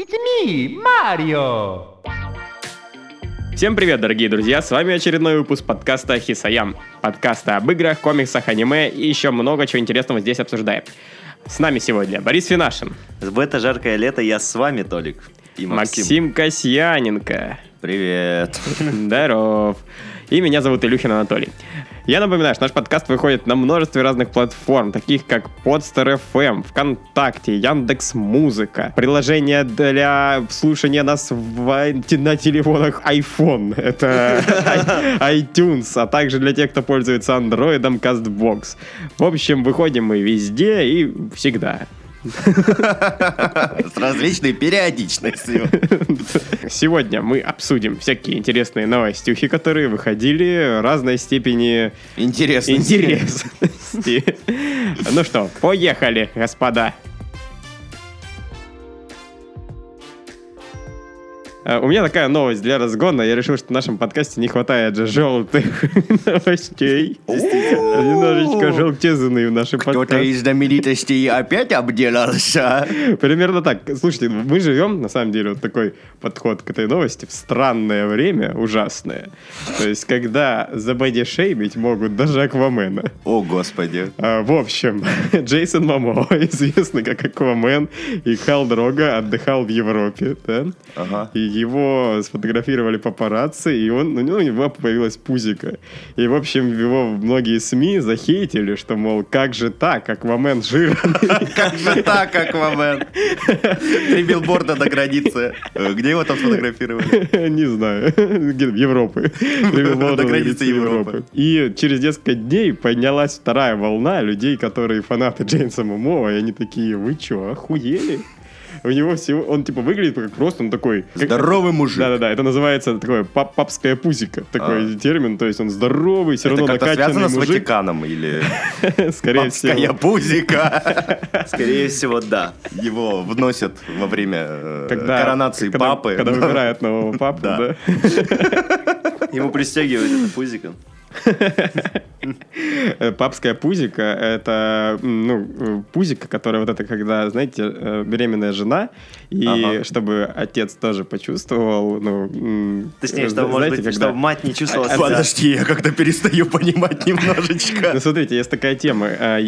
It's me, Mario! Всем привет, дорогие друзья! С вами очередной выпуск подкаста Хисаям. Подкаста об играх, комиксах, аниме и еще много чего интересного здесь обсуждаем. С нами сегодня Борис Финашин, В это жаркое лето я с вами, Толик. И Максим. Максим Касьяненко. Привет. Здоров. И меня зовут Илюхин Анатолий. Я напоминаю, что наш подкаст выходит на множестве разных платформ, таких как Podster FM, ВКонтакте, Яндекс Музыка, приложение для слушания нас в- на телефонах iPhone, это iTunes, а также для тех, кто пользуется Android, CastBox. В общем, выходим мы везде и всегда. С различной периодичностью. Сегодня мы обсудим всякие интересные новостюхи, которые выходили разной степени Интересно. интересности. Ну что, поехали, господа. У меня такая новость для разгона. Я решил, что в нашем подкасте не хватает же желтых новостей. Немножечко желтизны в нашем Кто-то подкасте. из знаменитостей опять обделался. Примерно так. Слушайте, мы живем, на самом деле, вот такой подход к этой новости в странное время, ужасное. То есть, когда забодишеймить могут даже Аквамена. О, господи. А, в общем, Джейсон Мамо, известный как Аквамен, и Хал Дрога отдыхал в Европе, да? Ага. И его сфотографировали папарацци, и он, ну, у него появилась пузика. И, в общем, его многие СМИ захейтили, что, мол, как же так, Аквамен жирный. Как же так, Аквамен? Три билборда до границы. Где его там сфотографировали? Не знаю. Европы. До границы Европы. И через несколько дней поднялась вторая волна людей, которые фанаты Джеймса Момоа, и они такие, вы чё, охуели? У него всего, он типа выглядит как просто, он такой... как- Здоровый мужик. Да-да-да, это называется такое пап папская пузика, такой термин, то есть он здоровый, все Это равно накачанный связано с мужик, Ватиканом или скорее папская всего. пузика? Скорее всего, да. Его вносят во время э, коронации папы. Когда выбирают нового папу, Да. Ему пристегивают это пузиком. Папская пузика — это, ну, пузика, которая вот это, когда, знаете, э, беременная жена, и Ага. чтобы отец тоже почувствовал, ну... Точнее, э, чтобы, может знаете, быть, когда- чтобы мать не чувствовала А- себя. Подожди, я как-то перестаю понимать немножечко. Ну, смотрите, есть такая тема. э,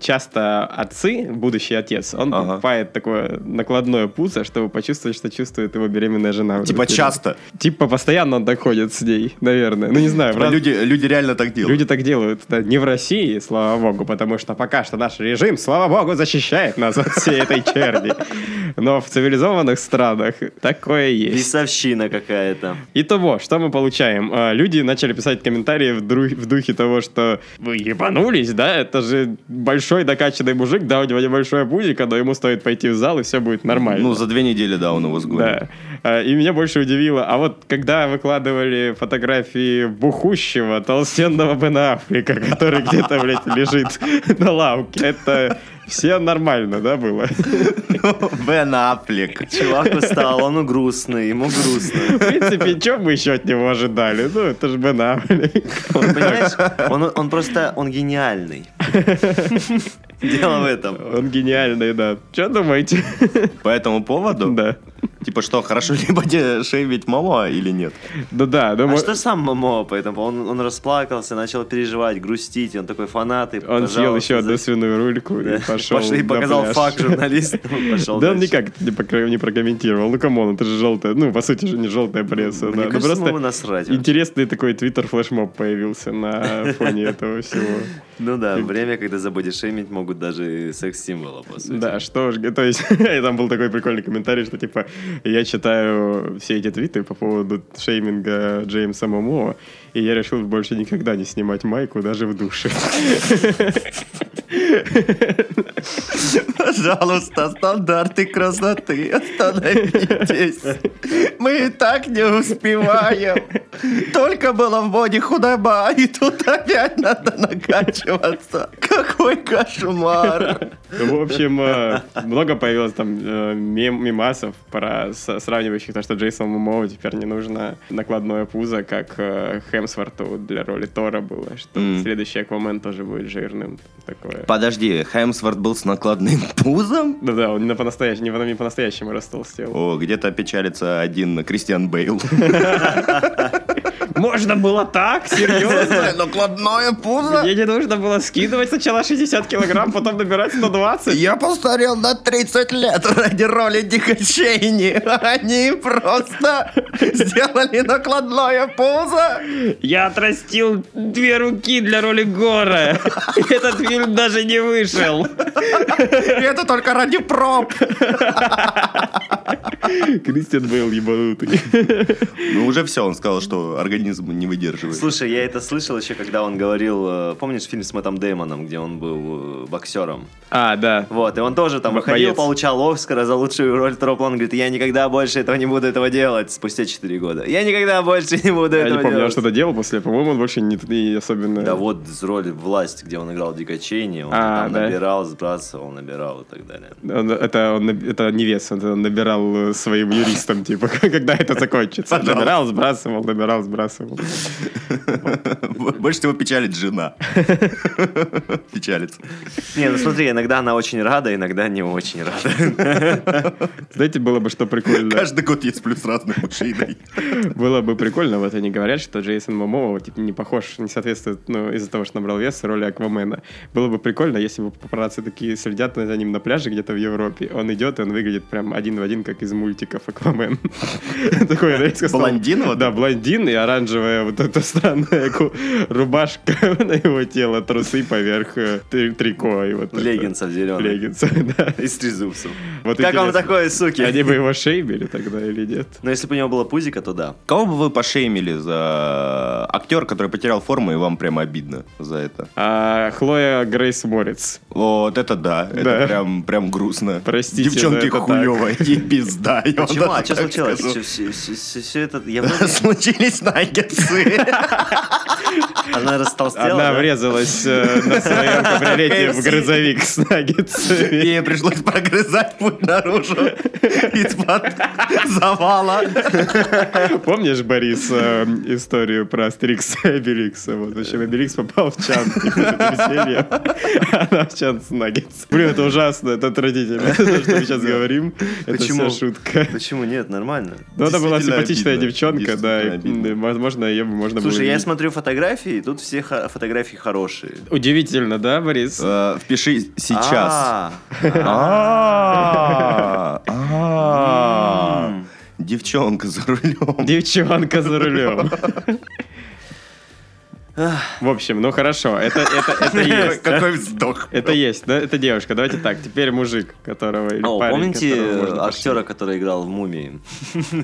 Часто отцы, будущий отец, он Ага. покупает такое накладное пузо, чтобы почувствовать, что чувствует его беременная жена. Типа часто. Типа постоянно он так ходит с ней, наверное. Ну, не знаю. в раз- Люди, люди реально так делают. Люди так делают. Да, не в России, слава богу, потому что пока что наш режим, слава богу, защищает нас от всей этой черни. Но в цивилизованных странах такое есть. Весовщина какая-то. Итого, что мы получаем? А, Люди начали писать комментарии в, дру- в духе того, что вы ебанулись, да? Это же большой докачанный мужик, да, у него небольшое пузико, но ему стоит пойти в зал, и все будет нормально. Ну, за две недели, да, он его сгонит. Да. А, И меня больше удивило, а вот когда выкладывали фотографии бухущего, толстенного Бена Аффлека, который где-то, блядь, лежит на лавке, это все нормально, да, было? Бен Аффлек. Чувак устал, он грустный, ему грустно. В принципе, что мы еще от него ожидали? Ну, это же Бен Аффлек. Он, понимаешь, он, он просто, он гениальный. Дело в этом. Он гениальный, да. Что думаете? По этому поводу? Да. Типа что, хорошо ли будет шейвить мало или нет? Ну да, А думаю, что сам Мамо по этому? Он, он расплакался, начал переживать, грустить, он такой фанат. И, он съел еще одну свиную рульку Да. и пошел Пошли- и показал пляж. факт журналисту, пошел Да он никак не, покро- не прокомментировал. Ну, камон, это же желтая. Ну, по сути же не желтая пресса. Мне да. Ну, кажется, просто интересный такой твиттер флешмоб появился на фоне этого всего. Ну да, время, когда забодишемить могут даже и секс-символа, по сути. Да, что ж, то есть, и там был такой прикольный комментарий, что типа, я читаю все эти твиты по поводу шейминга Джеймса Момоа, и я решил больше никогда не снимать майку даже в душе. Пожалуйста, стандарты красоты, остановитесь. Мы и так не успеваем. Только было в моде худоба, и тут опять надо накачиваться. Какой кошмар. Ну, В общем, э, много появилось там э, мем- мемасов про сравнивающих то, что Джейсону Момоу теперь не нужно накладное пузо, как Хемсворту для роли Тора было, что М. следующий Аквамен тоже будет жирным. Такое. Подожди, Хемсворт был с накладным пузом? Да-да, он не на по-настоящему, не, по- не по-настоящему растолстел. О, где-то печалится один Кристиан Бейл. Можно было так? Серьезно? Накладное пузо? Мне не нужно было скидывать сначала 60 килограмм, потом набирать 120. Я постарел на 30 лет ради роли Дика Чейни. Они просто сделали накладное пузо. Я отрастил две руки для роли Гора. Этот фильм даже не вышел. И это только ради проб. Кристиан Бейл ебанутый. Ну, уже все, он сказал, что организм не выдерживает. Слушай, я это слышал еще, когда он говорил, э, помнишь фильм с Мэттом Дэймоном, где он был э, боксером? А, да. Вот, и он тоже там выходил, боец. получал Оскара за лучшую роль второго плана. Говорит, я никогда больше этого не буду этого делать спустя 4 года. Я никогда больше не буду Я этого не помню, он делать. что-то делал после. По-моему, он больше не, не особенно... Да вот с роли «Власть», где он играл Дика Чейни, он А, там да. набирал, сбрасывал, набирал и так далее. Он- это, он, не вес, он, он набирал э, своим юристам, типа, когда это закончится. Пожалуйста. Набирал, сбрасывал, набирал, сбрасывал. Больше всего печалит жена. Печалится. Не, ну смотри, иногда она очень рада, иногда не очень рада. Знаете, было бы что прикольно. Каждый год есть плюс разных мужчиной. Было бы прикольно, вот они говорят, что Джейсон Момоа типа, не похож, не соответствует, ну, из-за того, что набрал вес роли Аквамена. Было бы прикольно, если бы папарацци такие следят за ним на пляже где-то в Европе. Он идет, и он выглядит прям один в один, как из мультиков Аквамен. Такой резко Блондин вот Да, блондин и оранжевая вот эта странная рубашка на его тело, трусы поверх э, три- трико. и вот. Леггинсов зеленых. Леггинсов, да. Из трезубцев. Вот Как вам такое, суки? Они бы его шейбили тогда или нет? Но если бы у него было пузико, то да. Кого бы вы пошеймили за актер, который потерял форму, и вам прямо обидно за это? А, Хлоя Грейс Морец. Вот это да, Да. это прям, прям грустно. Простите, Девчонки хуевая, ей пизда. Я вам Почему? А что случилось? Все это... Случились наггетсы. Она растолстела, Она да? врезалась э, на своем кабриолете в грузовик с наггетсами. Ей пришлось прогрызать путь наружу из-под завала. Помнишь, Борис, э, историю про Астерикса и Обеликса? Вот, в общем, Обеликс попал в чан она в чан с наггетс. Блин, это ужасно, это отвратительно. То, что мы сейчас говорим, это Почему? вся шутка. Почему нет? Нормально. Ну, это была симпатичная обидно. девчонка, да, обидно. возможно, ее можно было... Слушай, я видеть. смотрю фотографии, и тут все фотографии хорошие. Удивительно, да, Борис? Э, Впиши сейчас. А, А, а. Девчонка за рулем. Девчонка за рулем. В общем, ну хорошо, это, это, это есть. Какой вздох. Это есть, да? Это девушка. Давайте так, теперь мужик, которого... О, помните актера, который играл в «Мумии»?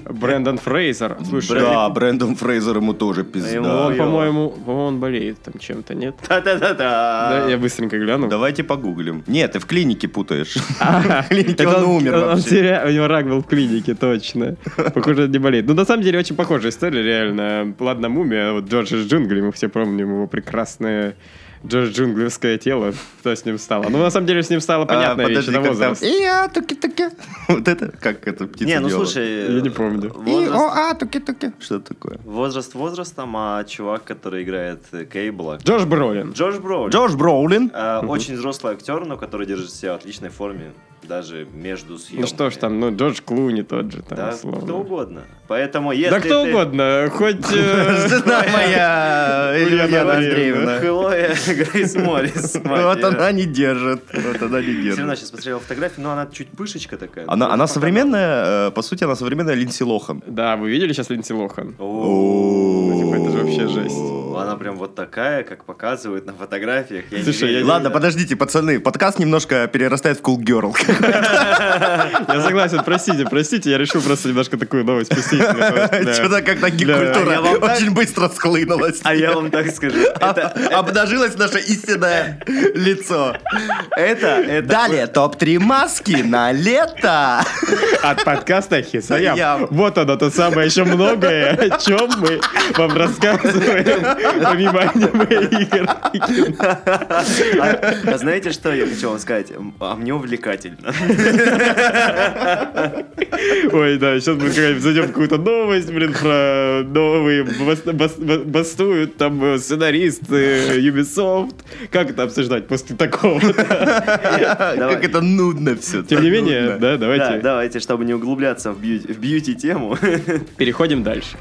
Брэндон Фрейзер. Слушай, Да, Брэндон Фрейзер ему тоже пизда. он, по-моему, по-моему, он болеет там чем-то, нет? Да, Да-да-да-да. я быстренько гляну. Давайте погуглим. Нет, ты в клинике путаешь. В клинике он умер вообще. У него рак был в клинике, точно. Похоже, не болеет. Ну, на самом деле, очень похожая история, реально. Ладно, мумия, вот Джордж из джунглей, мы все помним его прекрасное Джордж джунглевское тело, что с ним стало. Ну, на самом деле, с ним стало А, вещь, подожди, это как там? возраст. И-а, туки-туки. Вот это, как это птица Не, ну делала? слушай... Я не помню. Возраст, И-о-а, туки-туки. Что это такое? возраст возрастом, а чувак, который играет э, Кейбла... Джош Бролин. Джордж Броули. Джордж Броулин. Э, Очень взрослый актер, но который держит себя в отличной форме, даже между съемками. Ну что ж там, ну Джордж Клуни тот же там, Да, условно. кто угодно. Поэтому если Да кто ты- угодно, хоть... э, Жена моя, Ульяна Андреевна. Хлоя Грейс Моррис. Вот она не держит. Вот она не Все равно держит. сейчас посмотрел фотографии, но она чуть пышечка такая. Она, пока современная, э, по сути, она современная Линдси Лохан. Да, вы видели сейчас Линдси Лохан? О, Ну, типа, это же вообще жесть. Она прям вот такая, как показывают на фотографиях. Я не Слушай, верю. я- Ладно, подождите, пацаны, подкаст немножко перерастает в Cool Girl. Я согласен, простите, простите, я решил просто немножко такую новость пустить. Что-то как-то А гик-культура я вам так- очень быстро схлынулась. А я вам так скажу. Это, Обнажилось наше истинное лицо. это, это... Далее, топ-3 маски на лето. От подкаста Хисаям. Ям. Вот оно, то самое еще многое, о чем мы вам рассказываем помимо аниме-игр. и кино. А, а знаете, что я хочу вам сказать? А мне увлекательно. Ой, да, сейчас мы какая-нибудь зайдем какую-то новость, блин, про новые бас- бас- бас- бастуют там э, сценаристы Ubisoft. Как это обсуждать после такого? Как это нудно все. Тем не менее, да, Да, давайте давайте, чтобы не углубляться в бьюти-тему. переходим дальше.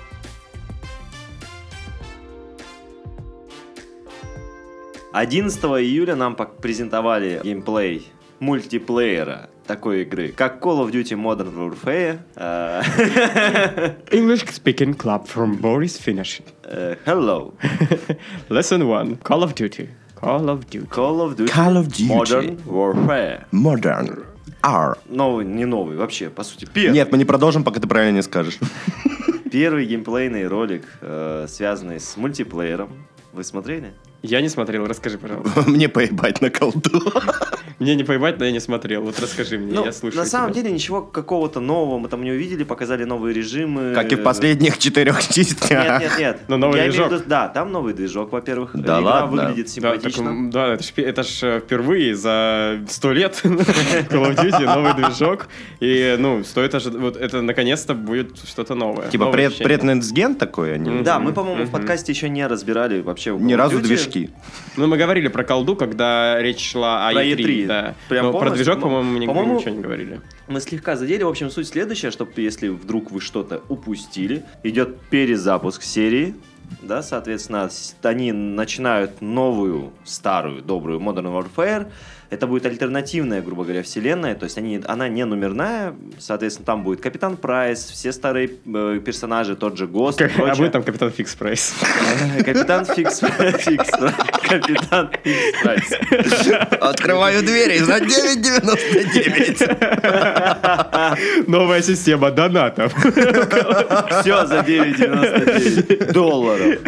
Одиннадцатого июля нам презентовали геймплей мультиплеера такой игры, как Call of Duty Modern Warfare. э, English speaking club from Boris Finish. э, Hello. Lesson 1. Call of Duty. Call of Duty. Call of Duty Call of Duty. Modern Warfare. Modern. R. Новый, не новый, вообще, по сути, первый. Нет, мы не продолжим, пока ты правильно не скажешь. Первый геймплейный ролик, э, связанный с мультиплеером. Вы смотрели? Я не смотрел, расскажи, пожалуйста. Мне поебать на колду. Мне не поебать, но я не смотрел. Вот расскажи мне, Ну, я слушаю на самом тебя. деле ничего какого-то нового мы там не увидели, показали новые режимы. Как и в последних четырех Нет, частях. нет, нет. Но новый Я имею в движок. виду- да, там новый движок, во-первых. Да Игра ладно? выглядит Да, так, симпатично. да, это ж, пе- это ж э, впервые за сто лет Call of Duty новый движок. И, ну, стоит ожидать, вот это наконец-то будет что-то новое. Типа пред, преднетсген такой они? Да, мы, по-моему, в подкасте еще не разбирали вообще. Ни разу движки. Ну, мы говорили про колду, когда речь шла о Про E3, E3, да. прям Но про движок, по-моему, мы по-моему, ничего не говорили. Мы слегка задели. В общем, суть следующая, чтобы если вдруг вы что-то упустили, идет перезапуск серии. Да, соответственно, они начинают новую, старую, добрую Modern Warfare. Это будет альтернативная, грубо говоря, вселенная. То есть они, она не номерная. Соответственно, там будет Капитан Прайс, все старые э, персонажи, тот же Гост. и Как- А будет там Капитан Фикс Прайс. Капитан Фикс Фикс Капитан Фикс Прайс. Открываю двери за 9,99. Новая система донатов. Все за 9,99 долларов.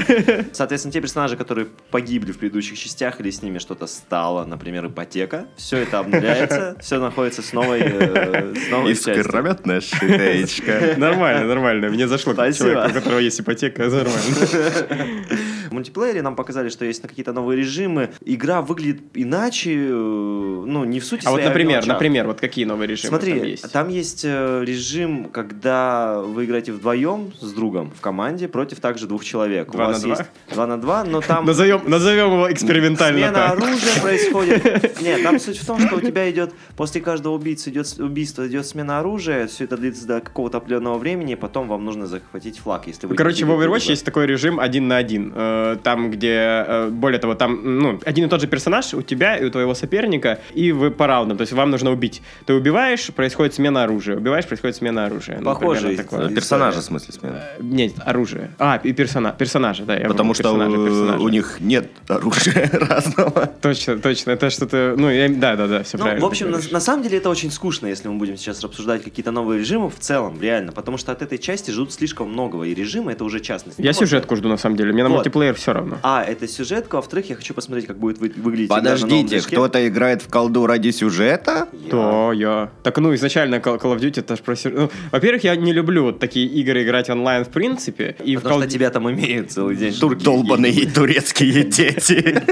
Соответственно, те персонажи, которые погибли в предыдущих частях или с ними что-то стало, например, ипотека, все это обнуляется, все находится с новой, э, с новой частью. Искрометная шитеечка. Нормально, нормально. Мне зашло как человек, у которого есть ипотека, нормально. В мультиплеере нам показали, что есть какие-то новые режимы. Игра выглядит иначе, э, ну, не в сути А вот, например, мелочах. например, вот какие новые режимы Смотри, там есть? там есть э, режим, когда вы играете вдвоем с другом в команде против также двух человек. Два У на вас два? есть два на два, но там Назовем, назовем его экспериментально смена так. оружия происходит. Нет, там суть в том, что у тебя идет после каждого убийцы идет убийства идет смена оружия, все это длится до какого-то определенного времени, потом вам нужно захватить флаг, если вы. Короче, в Overwatch есть такой режим один на один. Э, Там, где, э, более того, там ну, один и тот же персонаж у тебя и у твоего соперника, и вы по раундам. То есть вам нужно убить. Ты убиваешь, происходит смена оружия. Убиваешь, происходит смена оружия. Ну, Похоже, такое. да. Персонажа, в смысле, смена. Э, Нет, оружие. А, и персона, персонажа, да. я Потому что персонажа, у персонажа. у них нет оружия разного. Точно, точно. Это что-то... Ну, я- да, да, да, все Ну, правильно. в общем, на, на самом деле это очень скучно, если мы будем сейчас обсуждать какие-то новые режимы в целом, реально, потому что от этой части ждут слишком многого, и режимы это уже частность. Я Ну, вот. сюжетку жду, на самом деле. Мне на Вот. Все равно. А, это сюжетка, во-вторых, я хочу посмотреть, как будет вы- выглядеть Подождите, кто-то играет в колду ради сюжета? Я. То, я. Так, ну, изначально Call Call of Duty это ж про... сюр- ну, во-первых, я не люблю вот такие игры играть онлайн в принципе. И в Потому Call- что тебя там имеют целый день. Турки, Долбаные турецкие дети.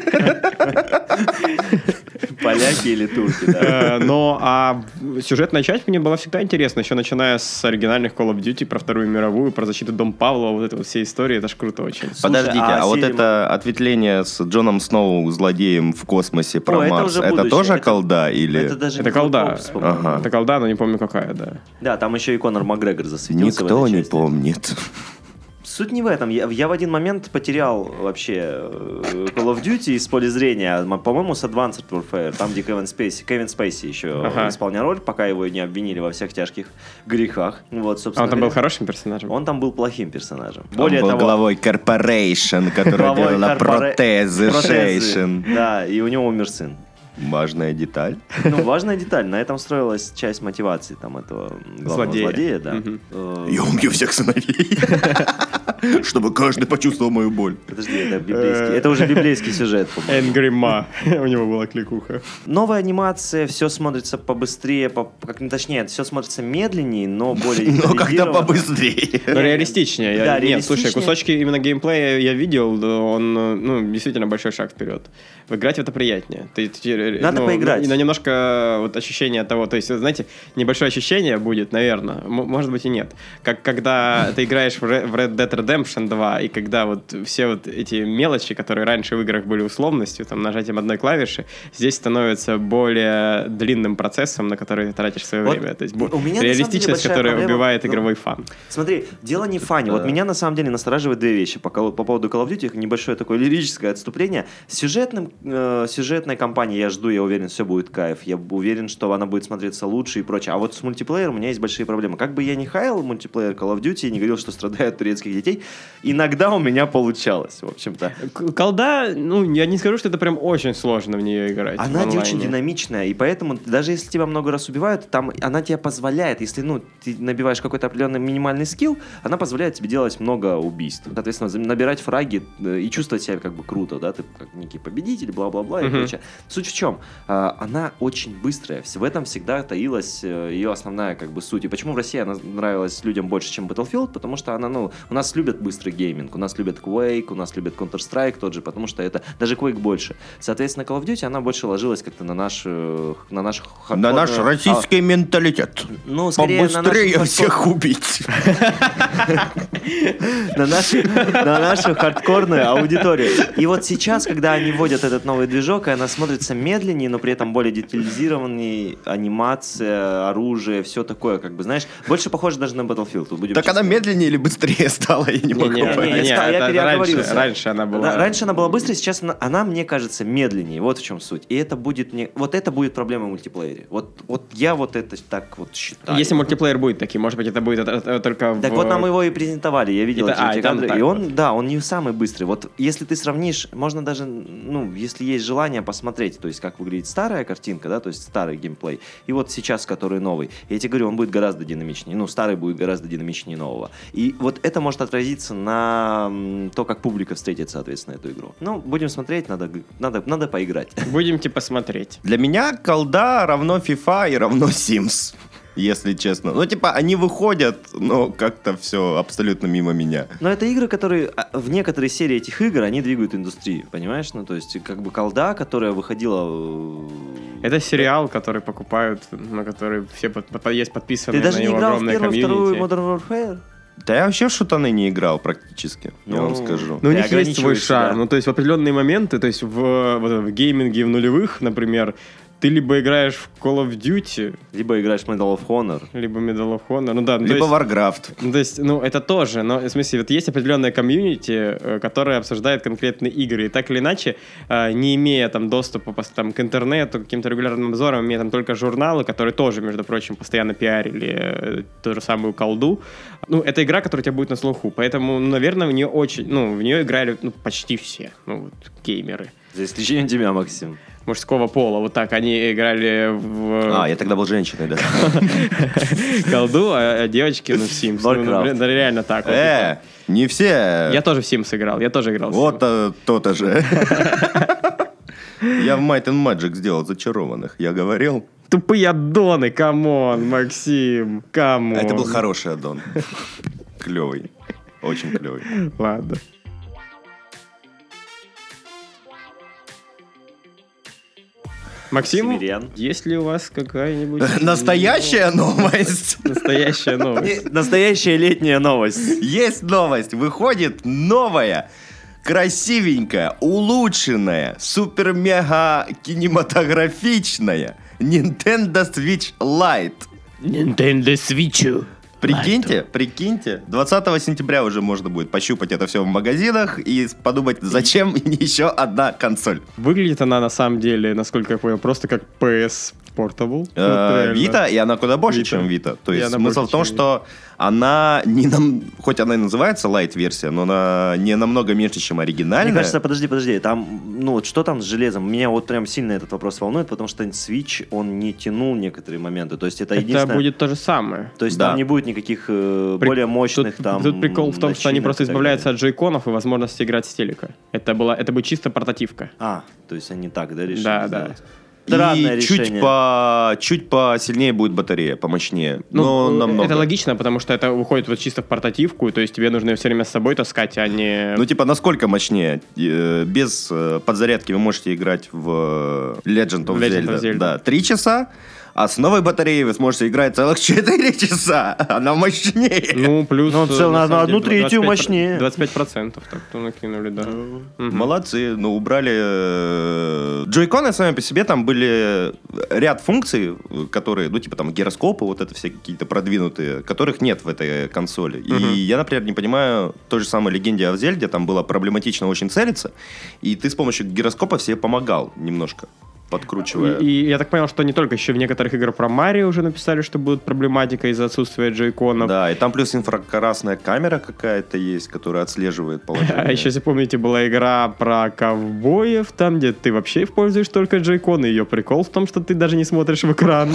поляки или турки, да. Э, Но а сюжетная часть мне была всегда интересна, еще начиная с оригинальных Call of Duty про Вторую мировую, про защиту Дом Павла, вот это вот все истории, это ж круто очень. Подождите, а а вот это ответвление с Джоном Сноу, злодеем в космосе про О, Марс, это тоже Это- колда или... Это даже Это колда. Ага. Это колда, но не помню какая, да. Да, там еще и Конор Макгрегор засветился Никто этой не части. помнит. Суть не в этом. Я, я в один момент потерял вообще э, Call of Duty из поля зрения, по-моему, с Advanced Warfare, там, где Кевин Спейси, Кевин Спейси еще Ага. исполнял роль, пока его не обвинили во всех тяжких грехах. Вот, А собственно он там был говоря, хорошим персонажем? Он там был плохим персонажем. Он Более был того, главой Corporation, которая делала протезы. Да, и у него умер сын. Важная деталь. Ну, важная деталь. На этом строилась часть мотивации там этого главного Злодея. злодея, да. Э, Я убью всех сыновей. Чтобы каждый почувствовал мою боль. Подожди, это библейский. Это уже библейский сюжет, по-моему. Angry Ma. У него была кликуха. Новая анимация, все смотрится побыстрее, по, как точнее, все смотрится медленнее, но более Но как-то побыстрее. Но реалистичнее. Я- Да, Нет, слушай, кусочки именно геймплея я видел, он, э, ну, действительно большой шаг вперед. Играть в это приятнее. Ты, ты, Надо ну, поиграть. Но немножко вот ощущение того, то есть, знаете, небольшое ощущение будет, наверное, может быть и нет. Как когда ты играешь в Red Dead Redemption 2, и когда вот все вот эти мелочи, которые раньше в играх были условностью, там, нажатием одной клавиши, здесь становятся более длинным процессом, на который ты тратишь свое Вот время. То есть у меня, реалистичность, которая проблема, убивает ну, игровой фан. Смотри, дело не в фане. Вот меня на самом деле настораживает две вещи по, по поводу Call of Duty. Небольшое такое лирическое отступление. С сюжетным, э, сюжетной кампанией я жду, я уверен, все будет кайф. Я уверен, что она будет смотреться лучше и прочее. А вот с мультиплеером у меня есть большие проблемы. Как бы я ни хаял мультиплеер Call of Duty и не говорил, что страдают турецких детей, иногда у меня получалось, в общем-то. Колда, ну, я не скажу, что это прям очень сложно в нее играть. Она очень динамичная, и поэтому даже если тебя много раз убивают, там она тебе позволяет, если ну ты набиваешь какой-то определенный минимальный скилл, она позволяет тебе делать много убийств. Соответственно, набирать фраги э, и чувствовать себя как бы круто, да, ты как некий победитель, бла-бла-бла и Мгм. прочее. Суть в чем? А, Она очень быстрая. В этом всегда таилась э, ее основная как бы суть. И почему в России она нравилась людям больше, чем Battlefield? Потому что она, ну, у нас любят быстрый гейминг, у нас любят Quake, у нас любят Counter-Strike тот же, потому что это даже Quake больше. Соответственно, Call of Duty она больше ложилась как-то на наш, э, на наш На наш хардкорную- российский менталитет. А, ну, скорее на Побыстрее нашу всех убить. на нашу, на нашу хардкорную аудиторию. И вот сейчас, когда они вводят этот новый движок, и она смотрится медленнее, но при этом более детализированней, анимация, оружие, все такое, как бы, знаешь, больше похоже даже на Battlefield. будем Так она честны. медленнее или быстрее стала, я не могу Не, не, понять. не, я ста- я это переоговорился. раньше, раньше она была. Да, раньше она была быстрой, сейчас она, она, мне кажется, медленнее. Вот в чем суть. И это будет не, вот это будет проблема в мультиплеере. Вот, вот я вот это так вот считаю. Если мультиплеер будет таким, может быть, это будет это- это только в... Так вот нам его и презентовали, я видел И эти, а, эти и там кадры. И он, вот. да, он не самый быстрый. Вот если ты сравнишь, можно даже, ну, если есть желание посмотреть, то есть как выглядит старая картинка, да, то есть старый геймплей, и вот сейчас, который новый. Я тебе говорю, он будет гораздо динамичнее. Ну, старый будет гораздо динамичнее нового. И вот это может отразиться на то, как публика встретит, соответственно, эту игру. Ну, будем смотреть, надо, надо, надо поиграть. Будем типа смотреть. Для меня колда равно FIFA и равно Sims. Если честно. Ну, типа, они выходят, но как-то все абсолютно мимо меня. Но это игры, которые а, в некоторые серии этих игр, они двигают индустрию, понимаешь? Ну, то есть, как бы колда, которая выходила... э, Это сериал, который покупают, на который все под- под- есть подписаны Ты даже на не него играл в первую, вторую. Modern Warfare? Да я вообще в шутаны не играл практически, я Ну, вам скажу. Ну, у них есть свой шарм. себя. Ну, то есть в определенные моменты, то есть в, вот в гейминге в нулевых, например, ты либо играешь в Call of Duty, Либо играешь в Medal of Honor. либо Medal of Honor. Ну да, ну, Либо есть- Warcraft. Ну, то есть, ну, это тоже, но, в смысле, вот есть определенная комьюнити, э, которая обсуждает конкретные игры, и так или иначе, э, не имея там доступа там, к интернету, к каким-то регулярным обзорам, имея там только журналы, которые тоже, между прочим, постоянно пиарили э, ту же самую колду, ну, это игра, которая у тебя будет на слуху, поэтому, ну, наверное, в нее очень, ну, в нее играли, ну, почти все, ну, вот, геймеры За исключением тебя, Максим. Мужского пола, вот так, они играли в А, я тогда был женщиной, да. колду, а а девочки, ну, в Sims. Ну, ну, реально так. Э, не все. Я тоже в Sims играл, я тоже играл. Вот а, то-то же. Я в Might and Magic сделал зачарованных, я говорил. Тупые аддоны, come on, Максим, come on. Это был хороший аддон. Клевый. Очень клевый. Ладно. Максим, Максимилиан. есть ли у вас какая-нибудь... Настоящая новость. Настоящая новость. Настоящая летняя новость. Есть новость. Выходит новая, красивенькая, улучшенная, супер-мега кинематографичная Nintendo Switch Lite. Nintendo Switch. Прикиньте, прикиньте, 20 сентября уже можно будет пощупать это все в магазинах и подумать, зачем еще одна консоль. Выглядит она на самом деле, насколько я понял, просто как PS. Portable. Э. Вита, и она куда больше, чем Вита. То есть смысл в том, что она не нам, хоть она и называется light-версия, но она не намного меньше, чем оригинальная. Мне кажется, подожди, подожди, там, ну вот что там с железом? Меня вот прям сильно этот вопрос волнует, потому что Switch, он не тянул некоторые моменты. То есть это, Это единственное... будет то же самое. То есть Да. там не будет никаких э, При- более мощных тут, там... Тут прикол в том, что они просто избавляются от джейконов и возможности играть с телека. Это, была, это будет чисто портативка. А, то есть они так, да, решили Да, да. Сделать? И Странное чуть, решение. по, чуть посильнее будет батарея, помощнее. но Ну, намного. это логично, потому что это выходит вот чисто в портативку, то есть тебе нужно ее все время с собой таскать, а не... Ну, типа, насколько мощнее? Э, Без э, подзарядки вы можете играть в э, Legend of, Legend Zelda. of Zelda. Да, 3 часа, а с новой батареей вы сможете играть целых 4 часа. Она мощнее. Ну, плюс... Ну, э, цел- на самом одну деле, третью 25%, мощнее. 25% так-то накинули, да. Мгм. Молодцы, ну убрали... э, Джойконы сами по себе, там были ряд функций, э, которые, ну типа там гироскопы, вот это все какие-то продвинутые, которых нет в этой консоли. И я, например, не понимаю, той же самой легенде о Зельде, там было проблематично очень целиться, и ты с помощью гироскопа себе помогал немножко, подкручивая. И, и я так понял, что не только еще в некоторых играх про Марио уже написали, что будет проблематика из-за отсутствия джейконов. Да, и там плюс инфракрасная камера какая-то есть, которая отслеживает положение. А еще, если помните, была игра про ковбоев, там, где ты вообще используешь только джейкон, и ее прикол в том, что ты даже не смотришь в экран.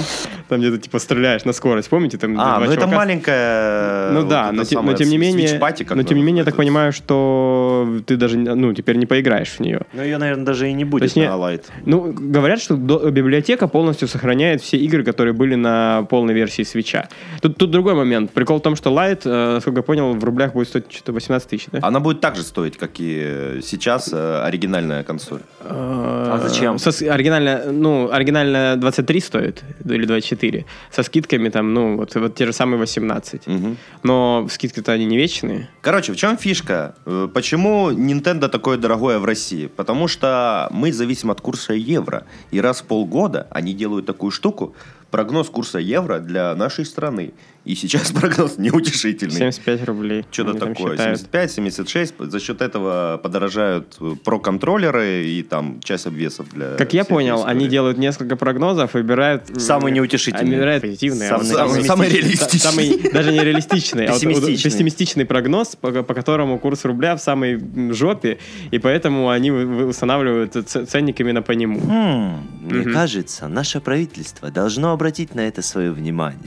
Там, где ты, типа, стреляешь на скорость. Помните? Там А, ну это маленькая... Ну вот да, но, те- но самая тем не менее, но тем не менее, я так понимаю, что ты даже, ну, теперь не поиграешь в нее. Ну, ее, наверное, даже и не будет Точнее, на. Ну, говорят, что библиотека полностью сохраняет все игры, которые были на полной версии свеча. Тут, тут другой момент. Прикол в том, что Light, э, насколько я понял, в рублях будет стоить что-то 18 тысяч, да? Она будет так же стоить, как и сейчас э, оригинальная консоль. А зачем? Со, оригинальная, ну, оригинальная 23 стоит, или 24. Со скидками там, ну, вот, вот те же самые 18. Мгм. Но скидки-то они не вечные. Короче, в чем фишка? Э, Почему Nintendo такое дорогое в России? Потому что мы зависим от курса евро. И раз в полгода они делают такую штуку, прогноз курса евро для нашей страны. И сейчас прогноз неутешительный. 75 рублей. Что-то они такое, считают. 75, 76. За счет этого подорожают э, про-контроллеры и там часть обвесов для... Как я понял, они истории. делают несколько прогнозов, выбирают... м, Самый неутешительный. Они выбирают позитивный. а Самый- самый самый мистичный- реалистичный. Самый, даже не реалистичный, а вот- Пессимистичный. прогноз, по, по которому курс рубля в самой жопе, и поэтому они устанавливают ценник именно по нему. Хм, мне кажется, наше правительство должно обратить на это свое внимание.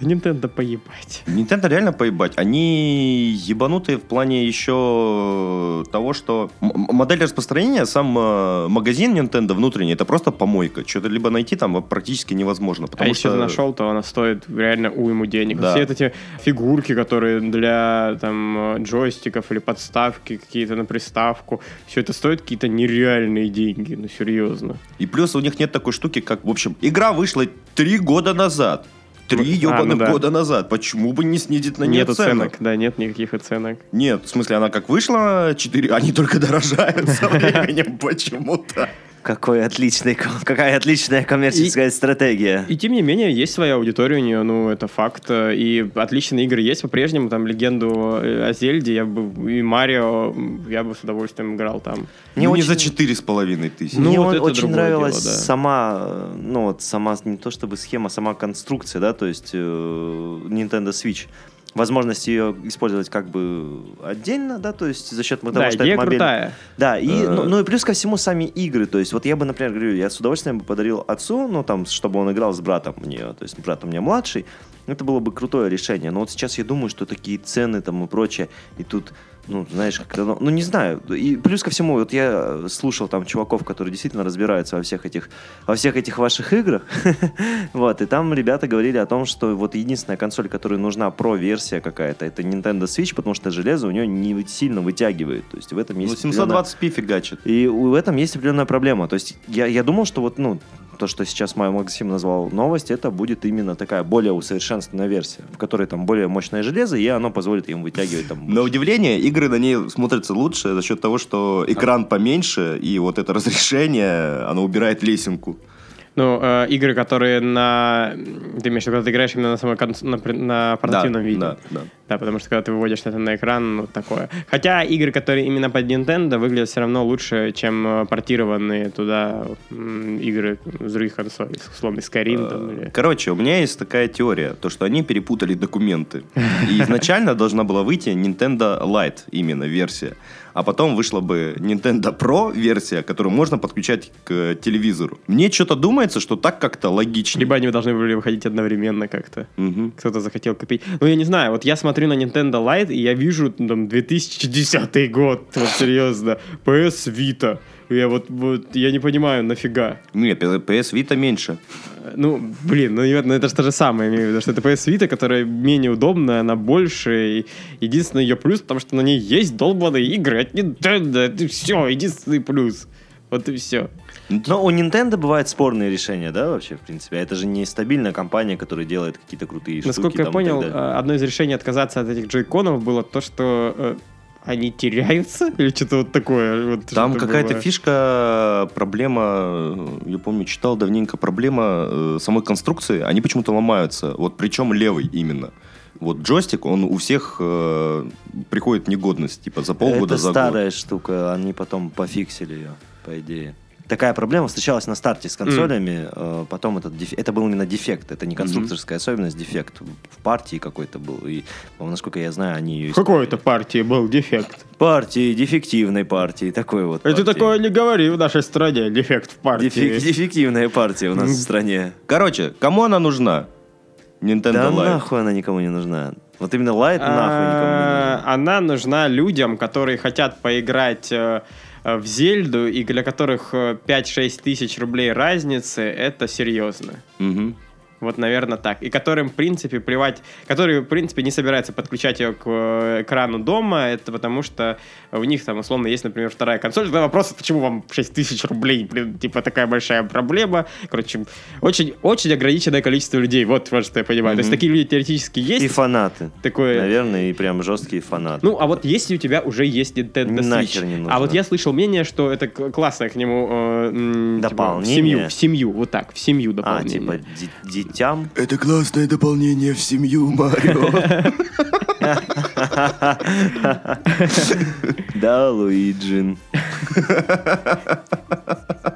Да Nintendo поебать. Nintendo реально поебать. Они ебанутые в плане еще того, что модель распространения, сам э, магазин Nintendo внутренний, это просто помойка. Что-то либо найти там практически невозможно. А Потому если что... ты нашел, то она стоит реально уйму денег. Да. Все вот эти фигурки, которые для там джойстиков или подставки какие-то на приставку, все это стоит какие-то нереальные деньги, ну серьезно. И плюс у них нет такой штуки, как, в общем, игра вышла три года назад. Три А, ебаных ну да. года назад. Почему бы не снизить на нее Нет цену? оценок, да, нет никаких оценок. Нет, в смысле, она как вышла, 4, они только дорожают со временем почему-то. Какой отличный, какая отличная коммерческая стратегия. И тем не менее, есть своя аудитория у нее, ну, это факт. И отличные игры есть по-прежнему. Там легенду о Зельде я бы, и Марио я бы с удовольствием играл там. Мне ну, не очень- за четыре с половиной тысячи. Ну, Мне вот очень нравилась дело, да. сама, ну вот сама не то чтобы схема, сама конструкция, да, то есть э, Nintendo Switch. Возможность ее использовать как бы отдельно, да, то есть за счет того, да, что идея это мобильный. крутая. Да, и, Э. ну, ну и плюс ко всему сами игры. То есть вот я бы, например, говорю, я с удовольствием бы подарил отцу, ну там, чтобы он играл с братом у нее, то есть брат у меня младший, это было бы крутое решение. Но вот сейчас я думаю, что такие цены там и прочее, и тут, ну, знаешь, как-то, ну, ну, не знаю. И плюс ко всему, вот я слушал там чуваков, которые действительно разбираются во всех этих, во всех этих ваших играх, вот, и там ребята говорили о том, что вот единственная консоль, которая нужна про-версия какая-то, это Nintendo Switch, потому что железо у нее не сильно вытягивает, то есть в этом Ну, есть определенная- 720p фигачит. и в этом есть определенная проблема. То есть я, я думал, что вот, ну, то, что сейчас мой Максим назвал новость, это будет именно такая более усовершенствованная версия, в которой там более мощное железо, и оно позволит им вытягивать там... На удивление, игры на ней смотрятся лучше за счет того, что экран поменьше, и вот это разрешение, оно убирает лесенку. Ну, э, игры, которые на... Ты имеешь в виду, когда ты играешь именно на, самой конс- на, на портативном да, виде? Да, да. Да, потому что когда ты выводишь это на экран, ну, такое. Хотя игры, которые именно под Nintendo, выглядят все равно лучше, чем э, портированные туда игры с других консолей, условно, Skyrim там, или... Короче, у меня есть такая теория, то что они перепутали документы. И изначально должна была выйти Nintendo Lite именно версия. А потом вышла бы Nintendo Pro версия, которую можно подключать к телевизору. Мне что-то думается, что так как-то логичнее. Либо они должны были выходить одновременно как-то. Мгм. Кто-то захотел купить. Ну, я не знаю, вот я смотрю на Nintendo Lite, и я вижу там 2010 год, вот серьезно, PS Vita. Я вот, вот, я не понимаю, нафига. Нет, PS Vita меньше. Ну, блин, ну, наверное, это же то же самое, имею в виду, что это PS Vita, которая менее удобная, она больше, и единственный ее плюс, потому что на ней есть долбанные игры от Nintendo, это все, единственный плюс. Вот и все. Но у Nintendo бывают спорные решения, да, вообще, в принципе. А Это же не стабильная компания, которая делает какие-то крутые штуки. Насколько я понял, э, одно из решений отказаться от этих джойконов было то, что э, они теряются, или что-то вот такое. вот Там какая-то было. фишка, проблема, э, я помню, читал давненько, проблема э, самой конструкции, они почему-то ломаются, вот причем левый именно. Вот джойстик, он у всех э, приходит негодность, типа за полгода, Это за год. старая штука, они потом пофиксили ее, по идее. Такая проблема встречалась на старте с консолями, э, потом этот деф- это был именно дефект, это не конструкторская особенность, дефект в партии какой-то был. И, насколько я знаю, они ее... В какой-то партии был дефект. Партии, дефективной партии, такой вот. Это партии. такое не говори в нашей стране, дефект в партии. Дефек- дефективная партия у нас в стране. Короче, кому она нужна? Nintendo Да Live. нахуй она никому не нужна. Вот именно лайт нахуй никому не А, нужна. Она нужна людям, которые хотят поиграть э, в Зельду, и для которых э, 5-6 тысяч рублей разницы, это серьезно. Мгм. Вот, наверное, так. И которым, в принципе, плевать, которые, в принципе, не собираются подключать ее к э, экрану дома, это потому что у них там, условно, есть, например, вторая консоль. Тогда вопрос, почему вам 6 тысяч рублей, блин, типа, такая большая проблема. Короче, очень, очень ограниченное количество людей. Вот, вот что я понимаю. То есть такие люди теоретически есть. И фанаты. такое... Наверное, и прям жесткие фанаты. Ну, а вот если у тебя уже есть Nintendo Switch, Нахер не нужно. а вот я слышал мнение, что это классное к нему э, м, типа, в Дополнение? семью, в семью, вот так, в семью а, дополнение. типа ди- детям. Это классное дополнение в семью Марио. Да, Луиджин.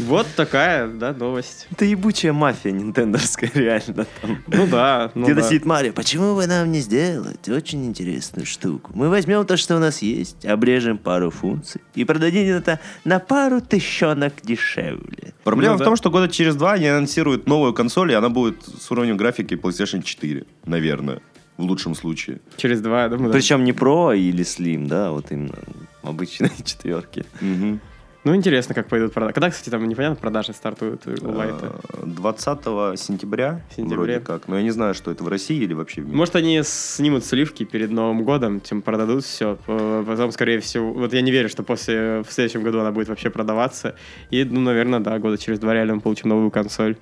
Вот такая, да, новость. Это ебучая мафия нинтендовская, реально. Там. Ну да, ну Где-то да. сидит Марио, почему бы нам не сделать очень интересную штуку? Мы возьмем то, что у нас есть, обрежем пару функций и продадим это на пару тысячонок дешевле. Проблема Ну в да. том, что года через два они анонсируют новую консоль, и она будет с уровнем графики PlayStation 4, наверное, в лучшем случае. Через два, я думаю, да. Причем не Pro или Slim, да, вот именно обычные четверки. Мгм. Ну, интересно, как пойдут продажи. Когда, кстати, там непонятно, продажи стартуют у лайта. Э, 20 сентября, Сентября. вроде как. Но я не знаю, что это в России или вообще в мире. Может, они снимут сливки перед Новым годом, тем продадут все. Потом, скорее всего, вот я не верю, что после в следующем году она будет вообще продаваться. И, ну, наверное, да, года через два реально мы получим новую консоль.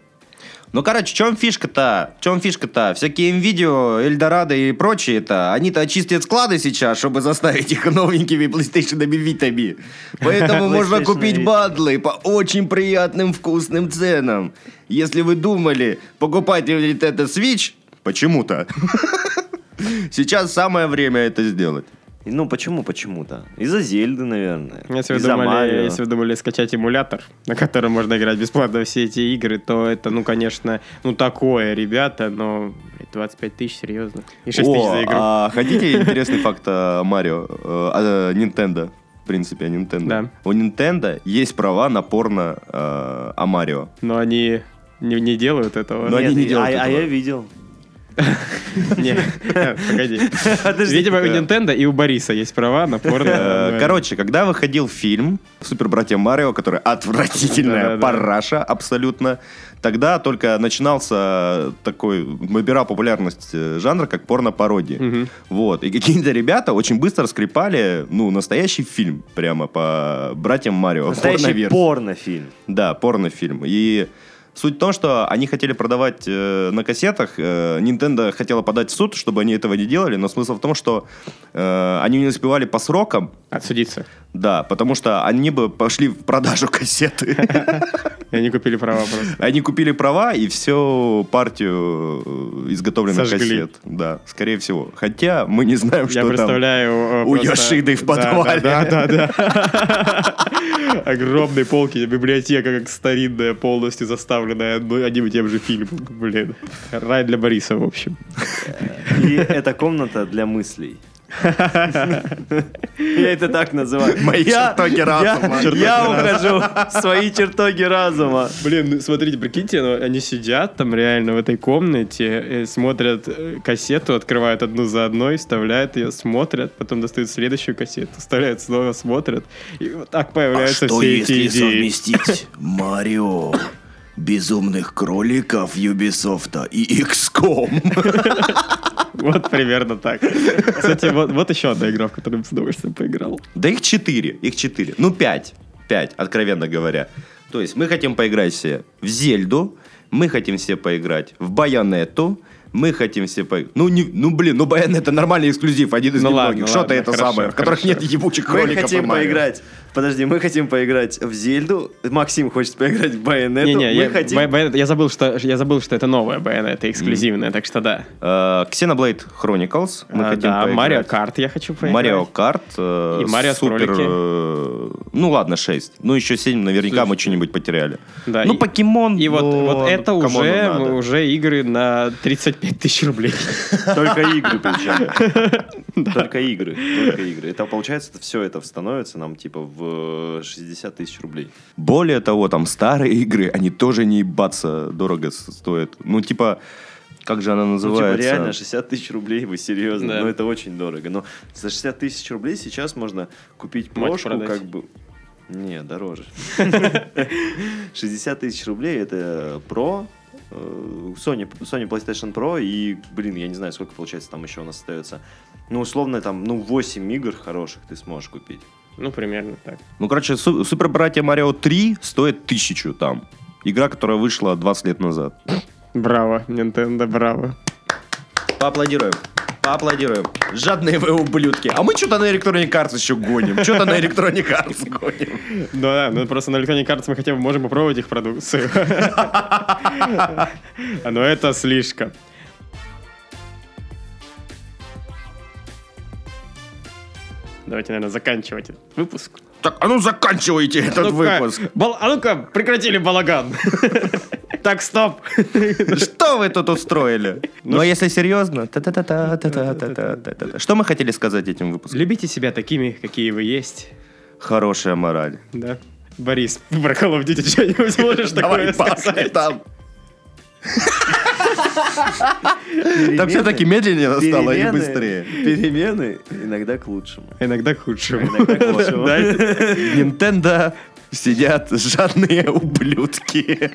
Ну, короче, в чем фишка-то? В чем фишка-то? Всякие видео, Эльдорадо и прочие-то, они-то очистят склады сейчас, чтобы заставить их новенькими PlayStation Vita. Поэтому можно купить бадлы по очень приятным вкусным ценам. Если вы думали, покупать Nintendo Switch, почему-то, сейчас самое время это сделать. Ну, почему почему-то? Из-за Зельды, наверное. Если вы, думали, Марио. если вы думали скачать эмулятор, на котором можно играть бесплатно все эти игры, то это, ну, конечно, ну, такое, ребята, но блядь, 25 тысяч, серьезно. И 6 тысяч за О, игру. а хотите интересный факт о Марио? Э, о Nintendo. В принципе, о Nintendo. Да. У Nintendo есть права на порно э, о Марио. Но они не, не делают этого. Но они не делают а, а этого. я видел. Не, погоди. Подожди. Видимо, у Nintendo и у Бориса есть права на порно. Э, Короче, когда выходил фильм «Супер братья Марио», который отвратительная параша абсолютно, тогда только начинался такой, набирал популярность э, жанр, как порно-пародии. Вот. И какие-то ребята очень быстро скрипали, ну, настоящий фильм прямо по братьям Марио. Настоящий порнофильм. Да, порнофильм. И суть в том, что они хотели продавать э, на кассетах. э, Nintendo хотела подать в суд, чтобы они этого не делали, но смысл в том, что э, они не успевали по срокам, Отсудиться. да, потому что они бы пошли в продажу кассеты. И они купили права просто. Они купили права и всю партию э, изготовленных Сожгли. кассет. Да, скорее всего. Хотя мы не знаем, что Я там. представляю... э, у просто- Йошиды в подвале. Да, да, да. да. Огромные полки, библиотека как старинная, полностью заставленная одной- одним и тем же фильмом. Блин. Рай для Бориса, в общем. И эта комната для мыслей. Я это так называю. Мои чертоги разума. Я ухожу в свои чертоги разума. Блин, ну, смотрите, прикиньте, ну, они сидят там реально в этой комнате, э, смотрят э, кассету, открывают одну за одной, вставляют ее, смотрят, потом достают следующую кассету, вставляют снова, смотрят, и вот так появляются все эти идеи. совместить Марио, Безумных кроликов Юбисофта и XCOM? Вот примерно так. Кстати, вот, вот еще одна игра, в которую я с удовольствием поиграл. Да их четыре, их четыре. Ну, пять. Пять, откровенно говоря. То есть мы хотим поиграть все в Зельду, мы хотим все поиграть в Байонетту, мы хотим все поиграть... Ну, не, ну, блин, ну Байонетта нормальный эксклюзив, один из Ну ладно, немногих. Что-то ладно, это хорошо, самое, в которых хорошо. нет ебучих Мы кроликов и хотим поиграть. Подожди, мы хотим поиграть в Зельду. Максим хочет поиграть в Байонету. Не-не, Мы я, хотим... Бай- Байонет- я забыл, что я забыл, что это новая Байонета, эксклюзивная, так что да. Э, Xenoblade Chronicles мы А, хотим да. Марио Карт я хочу поиграть. Марио Карт. э, И Марио супер, кролики. э, ну ладно, 6. Ну еще 7 наверняка Слушай, мы что-нибудь потеряли. Да, ну и- покемон. И вот, ну, вот это уже, уже игры на 35 тысяч рублей. Только игры причем. Только игры. Только игры. Это получается, это все это становится нам типа в 60 тысяч рублей. Более того, там старые игры, они тоже не ебаться дорого стоят. Ну типа, как же она Ну, типа, называется? реально, 60 тысяч рублей, вы серьезно? Да. Ну, это очень дорого. Но за 60 тысяч рублей сейчас можно купить продать. как бы... Не, дороже. 60 тысяч рублей это Pro, э, Sony, Sony PlayStation Pro и, блин, я не знаю, сколько получается там еще у нас остается. Ну, условно, там, ну, 8 игр хороших ты сможешь купить. Ну, примерно так. Ну, короче, Су- Супер Братья Марио 3 стоит тысячу там. Игра, которая вышла 20 лет назад. Браво, Nintendo, браво. Поаплодируем. Поаплодируем. Жадные вы ублюдки. А мы что-то на Electronic Arts еще гоним. Что-то на Electronic Arts гоним. Ну да, ну просто на Electronic Arts мы хотя бы можем попробовать их продукцию. Но это слишком. давайте, наверное, заканчивать этот выпуск. Так, а ну заканчивайте а этот ну выпуск. Бал, а ну-ка, прекратили балаган. Так, стоп. Что вы тут устроили? Ну ну, а Но если серьезно, что мы хотели сказать этим выпуском? Любите себя такими, какие вы есть. Хорошая мораль. Да. Борис, про Call of Duty что-нибудь можешь такое сказать? там. Там все-таки медленнее стало и быстрее. Перемены иногда к лучшему. Иногда к худшему. Nintendo сидят жадные ублюдки.